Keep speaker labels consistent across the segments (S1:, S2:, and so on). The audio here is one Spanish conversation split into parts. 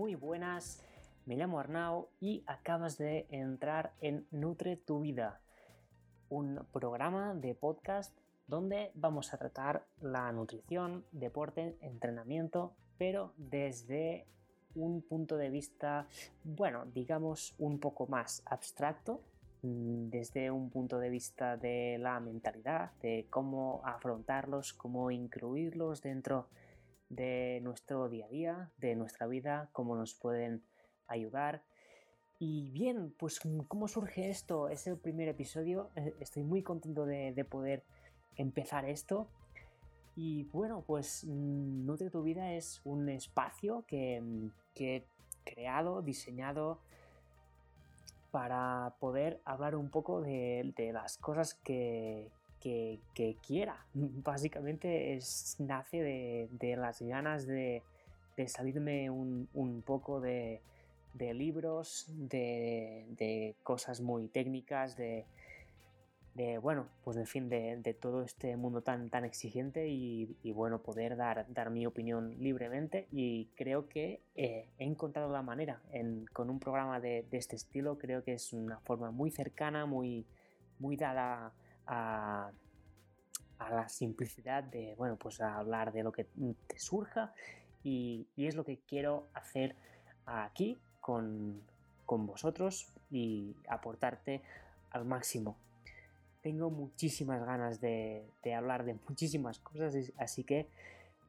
S1: Muy buenas, me llamo Arnau y acabas de entrar en Nutre tu Vida, un programa de podcast donde vamos a tratar la nutrición, deporte, entrenamiento, pero desde un punto de vista, bueno, digamos un poco más abstracto, mm, desde un punto de vista de la mentalidad, de cómo afrontarlos, cómo incluirlos dentro de nuestro día a día, de nuestra vida, cómo nos pueden ayudar. Y bien, pues cómo surge esto, es el primer episodio, eh, estoy muy contento de, poder empezar esto. Y bueno, pues mm, Nutre tu vida es un espacio que, mm, he creado, diseñado para poder hablar un poco de las cosas que, que, quiera. Básicamente nace de, las ganas de, salirme un, poco de, libros, de, cosas muy técnicas, de, bueno, pues en fin, de, todo este mundo tan, tan exigente y, bueno, poder dar, dar mi opinión libremente y creo que eh, he encontrado la manera con un programa de, este estilo, creo que es una forma muy cercana, muy, muy dada a, la simplicidad de, bueno, pues hablar de lo que te surja y, es lo que quiero hacer aquí con, vosotros y aportarte al máximo. Tengo muchísimas ganas de, hablar de muchísimas cosas, así que,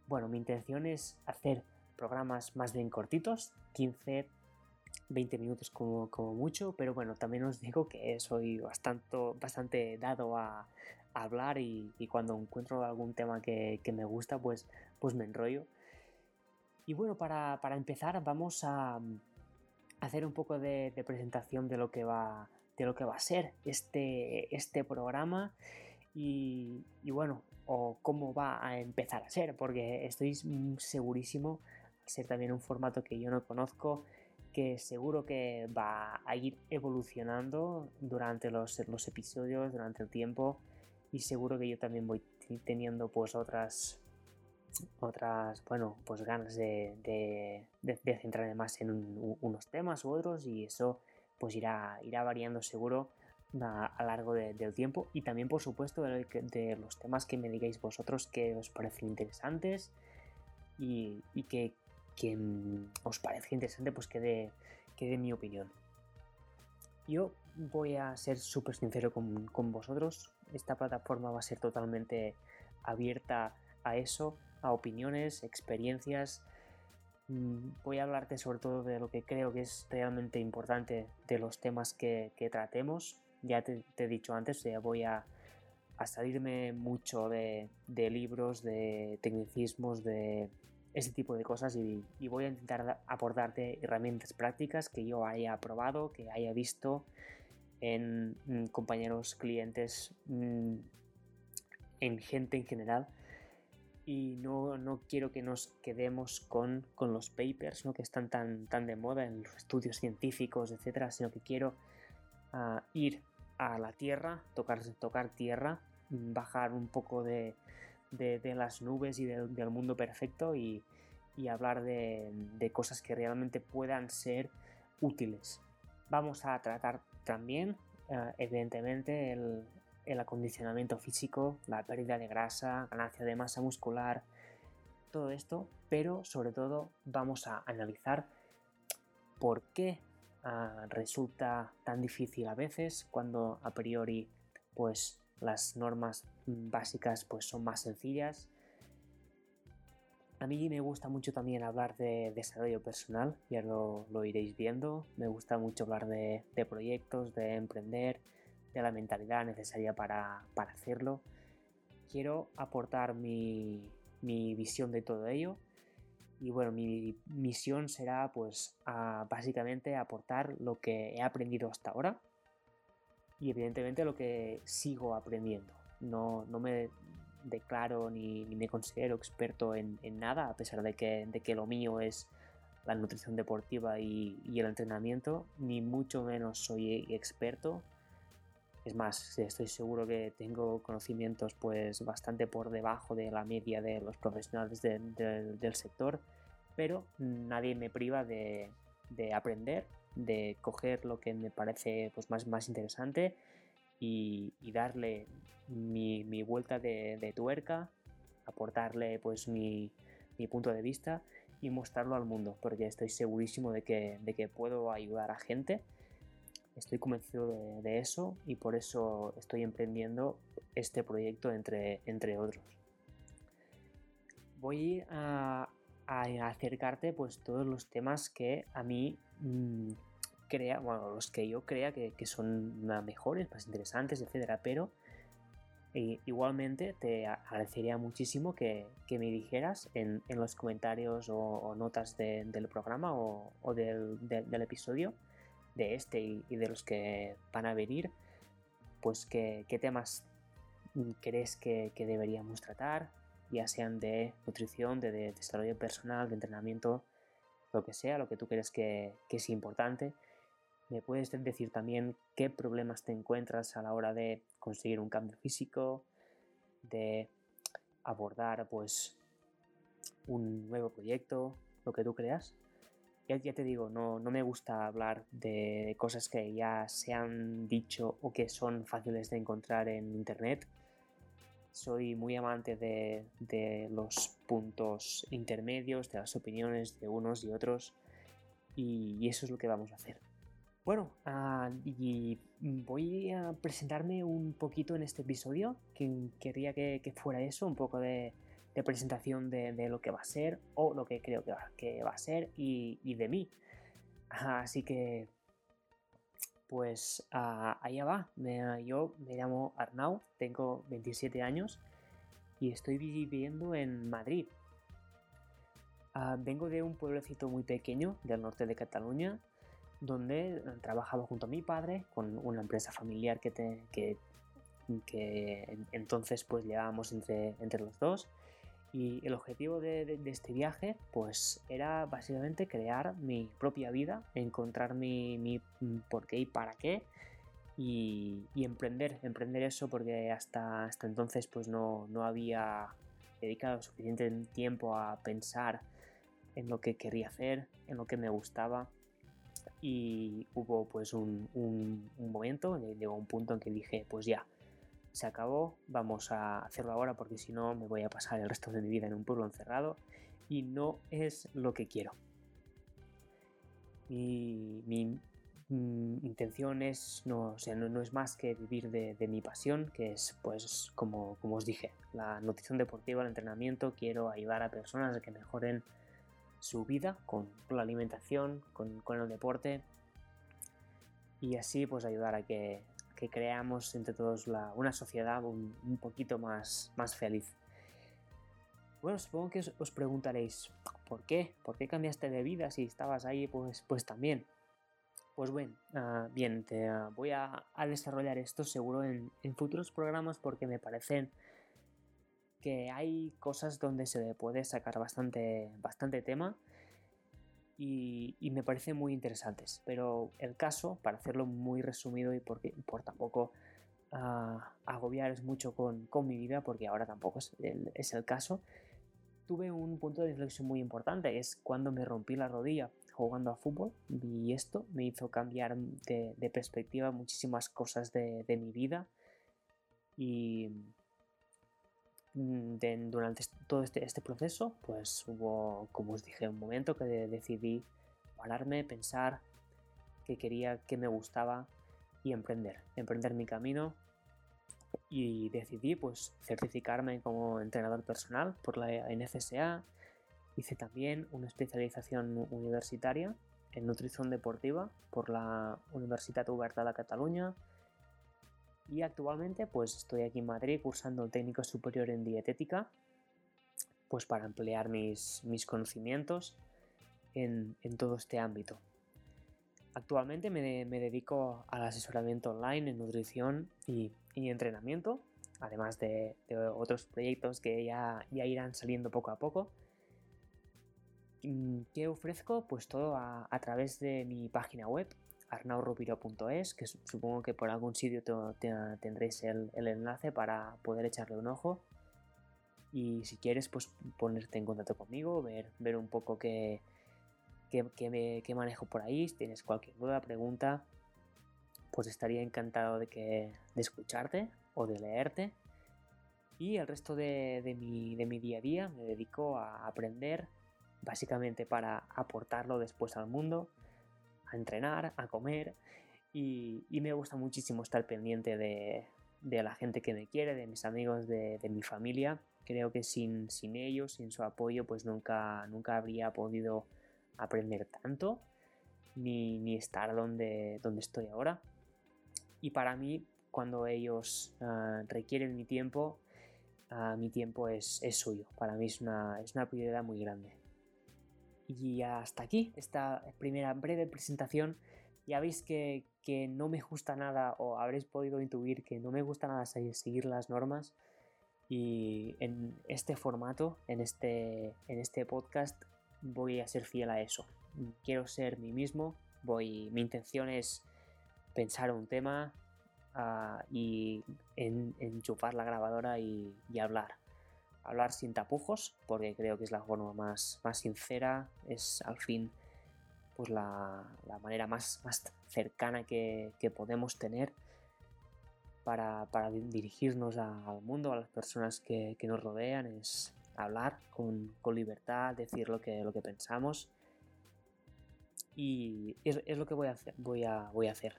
S1: bueno, mi intención es hacer programas más bien cortitos, 15, 20 minutos como, mucho, pero bueno, también os digo que soy bastante, bastante dado a, hablar y, cuando encuentro algún tema que, me gusta, pues, pues me enrollo. Y bueno, para, empezar vamos a hacer un poco de, presentación de lo que va de lo que va a ser este, este programa y, y, bueno, o cómo va a empezar a ser, porque estoy segurísimo, ser también un formato que yo no conozco, que seguro que va a ir evolucionando durante los, episodios, durante el tiempo y seguro que yo también voy teniendo pues otras otras bueno pues ganas de, centrarme más en unos temas u otros y eso pues irá variando seguro a, lo largo del tiempo y también por supuesto de, los temas que me digáis vosotros que os parecen interesantes y que que os parezca interesante, pues que dé, mi opinión. Yo voy a ser súper sincero con, con, vosotros. Esta plataforma va a ser totalmente abierta a eso, a opiniones, experiencias. Mm, voy a hablarte sobre todo de lo que creo que es realmente importante de los temas que, tratemos. Ya te, he dicho antes, ya voy a, a salirme mucho de libros, de tecnicismos, de ese tipo de cosas y, voy a intentar aportarte herramientas prácticas que yo haya probado, que haya visto en mm, compañeros, clientes, mm, en gente en general. Y no, no, quiero que nos quedemos con, con los papers ¿no? que están tan, tan de moda en los estudios científicos, etcétera, sino que quiero ah, ir a la tierra, tocar, tocar tierra, bajar un poco de, de, las nubes y del mundo perfecto y, hablar de, cosas que realmente puedan ser útiles. Vamos a tratar también, eh, evidentemente, el, acondicionamiento físico, la pérdida de grasa, ganancia de masa muscular, todo esto, pero sobre todo vamos a analizar por qué ah, resulta tan difícil a veces cuando a priori pues las normas básicas pues son más sencillas. A mí me gusta mucho también hablar de desarrollo personal, ya lo, iréis viendo. Me gusta mucho hablar de, proyectos, de emprender, de la mentalidad necesaria para, hacerlo. Quiero aportar mi, visión de todo ello. Y bueno, mi misión será pues básicamente aportar lo que he aprendido hasta ahora y evidentemente lo que sigo aprendiendo. No, no me declaro ni, me considero experto en, nada, a pesar de que, de que lo mío es la nutrición deportiva y, el entrenamiento, ni mucho menos soy experto. Es más, estoy seguro que tengo conocimientos pues bastante por debajo de la media de los profesionales del sector, pero nadie me priva de, aprender, de coger lo que me parece pues, más, más interesante y, darle mi, vuelta de, tuerca, aportarle pues mi, punto de vista y mostrarlo al mundo, porque estoy segurísimo de que, de que puedo ayudar a gente. Estoy convencido de, eso y por eso estoy emprendiendo este proyecto entre, entre otros. Voy a, acercarte pues todos los temas que a mí mm, crea, bueno, los que yo crea que, son mejores, más interesantes, etcétera, pero eh, igualmente te agradecería muchísimo que, me dijeras en, los comentarios o, notas del programa o, del, episodio de este y, de los que van a venir, pues qué temas crees que, deberíamos tratar, ya sean de nutrición, de, desarrollo personal, de entrenamiento, lo que sea, lo que tú crees que, que es importante ¿Me puedes decir también qué problemas te encuentras a la hora de conseguir un cambio físico, de abordar pues un nuevo proyecto, lo que tú creas? Ya, ya te digo, no, no, me gusta hablar de cosas que ya se han dicho o que son fáciles de encontrar en internet. Soy muy amante de, de los puntos intermedios, de las opiniones de unos y otros, y eso es lo que vamos a hacer. Bueno, ah, y voy a presentarme un poquito en este episodio, que quería que, fuera eso, un poco de, presentación de, lo que va a ser o lo que creo que va, a ser y, de mí. Así que, pues uh, allá va. yo me llamo Arnau, tengo 27 años y estoy viviendo en Madrid. Ah, vengo de un pueblecito muy pequeño del norte de Cataluña donde eh, trabajaba junto a mi padre con una empresa familiar que, que, entonces pues llevábamos entre, entre los dos y el objetivo de, este viaje pues era básicamente crear mi propia vida, encontrar mi, mi por qué y para qué y, emprender, emprender eso porque hasta, hasta entonces pues no, no había dedicado suficiente tiempo a pensar en lo que quería hacer, en lo que me gustaba y hubo pues un, un, momento, llegó un punto en que dije, pues ya, se acabó, vamos a hacerlo ahora porque si no me voy a pasar el resto de mi vida en un pueblo encerrado y no es lo que quiero. Mi, mi, intención es, no, o no, no, es más que vivir de, de, mi pasión, que es pues como, como os dije, la nutrición deportiva, el entrenamiento, quiero ayudar a personas a que mejoren su vida con la alimentación, con, el deporte y así pues ayudar a que, creamos entre todos una sociedad un, poquito más, más feliz. Bueno, supongo que os, preguntaréis, ¿por qué? ¿Por qué cambiaste de vida si estabas ahí? Pues, pues también. Pues bueno, ah, bien, te, ah, voy a, desarrollar esto seguro en, en, futuros programas porque me parecen que hay cosas donde se puede sacar bastante, bastante tema y, me parecen muy interesantes. Pero el caso, para hacerlo muy resumido y por tampoco uh, agobiaros mucho con, con, mi vida, porque ahora tampoco es el, es el caso, tuve un punto de inflexión muy importante, es cuando me rompí la rodilla jugando a fútbol y esto me hizo cambiar de, de perspectiva muchísimas cosas de, de mi vida y, Mm, durante todo este, este, proceso, pues hubo, como os dije, un momento que decidí pararme, pensar qué quería, qué me gustaba y emprender, emprender mi camino y decidí pues certificarme como entrenador personal por la NFSA. Hice también una especialización universitaria en nutrición deportiva por la Universitat Oberta de Cataluña y actualmente pues estoy aquí en Madrid cursando el técnico superior en dietética pues para emplear mis, mis conocimientos en, todo este ámbito. Actualmente me, dedico al asesoramiento online en nutrición y, entrenamiento, además de, otros proyectos que ya, ya irán saliendo poco a poco. Mm, ¿Qué ofrezco? Pues todo a través de mi página web arnaurupiro.es, que supongo que por algún sitio tendréis el, enlace para poder echarle un ojo. Y si quieres, pues ponerte en contacto conmigo, ver, ver un poco qué, manejo por ahí. Si tienes cualquier duda, pregunta, pues estaría encantado de escucharte o de leerte. Y el resto de, mi, de mi día a día me dedico a aprender, básicamente para aportarlo después al mundo, a entrenar, a comer. Y, me gusta muchísimo estar pendiente de, la gente que me quiere, de mis amigos, de, de mi familia. Creo que sin, sin, ellos, sin su apoyo, pues nunca, nunca habría podido aprender tanto ni, ni estar donde, donde estoy ahora. Y para mí, cuando ellos ah, requieren mi tiempo, uh, mi tiempo es, es, suyo. Para mí es una, es una prioridad muy grande. Y hasta aquí esta primera breve presentación. Ya veis que, que, no me gusta nada, o habréis podido intuir que no me gusta nada seguir las normas. Y en este formato, en este, en este podcast, voy a ser fiel a eso. Quiero ser mí mismo. Voy, mi intención es pensar un tema uh, y en, enchufar la grabadora y, hablar. Hablar sin tapujos, porque creo que es la forma más, más sincera, es al fin pues la, la manera más, más cercana que, que podemos tener para, para dirigirnos al mundo, a las personas que, que, nos rodean, es hablar con, con, libertad, decir lo que, lo que pensamos. Y es, es lo que voy a hacer. Voy a, voy a hacer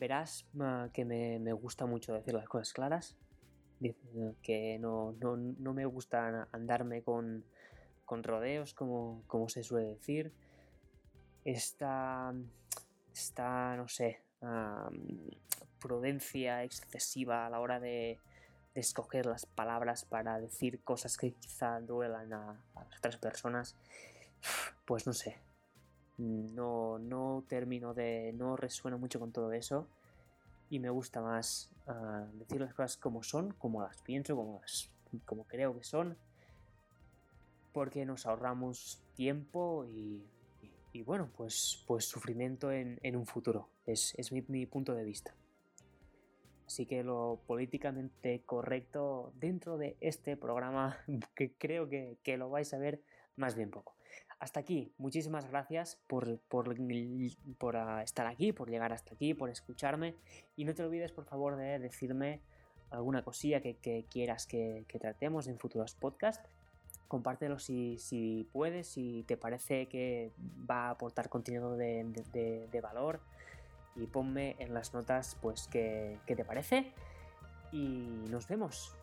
S1: verás que me, gusta mucho decir las cosas claras, que no, me gusta andarme con, rodeos, como, como, se suele decir. Esta, esta no sé, prudencia excesiva a la hora de, escoger las palabras para decir cosas que quizá duelan a, otras personas, pues no sé, no, no termino de. no resueno mucho con todo eso. Y me gusta más uh, decir las cosas como son, como las pienso, como, las, como creo que son. Porque nos ahorramos tiempo y, y, bueno, pues, pues sufrimiento en, en un futuro. Es, es mi, mi, punto de vista. Así que lo políticamente correcto dentro de este programa, que creo que, que lo vais a ver más bien poco. Hasta aquí, muchísimas gracias por, por, ah, estar aquí, por llegar hasta aquí, por escucharme. Y no te olvides, por favor, de decirme alguna cosilla que, quieras que, tratemos en futuros podcasts. Compártelo si, si, puedes, si te parece que va a aportar contenido de, de, de valor. Y ponme en las notas, pues, qué, qué te parece. Y nos vemos.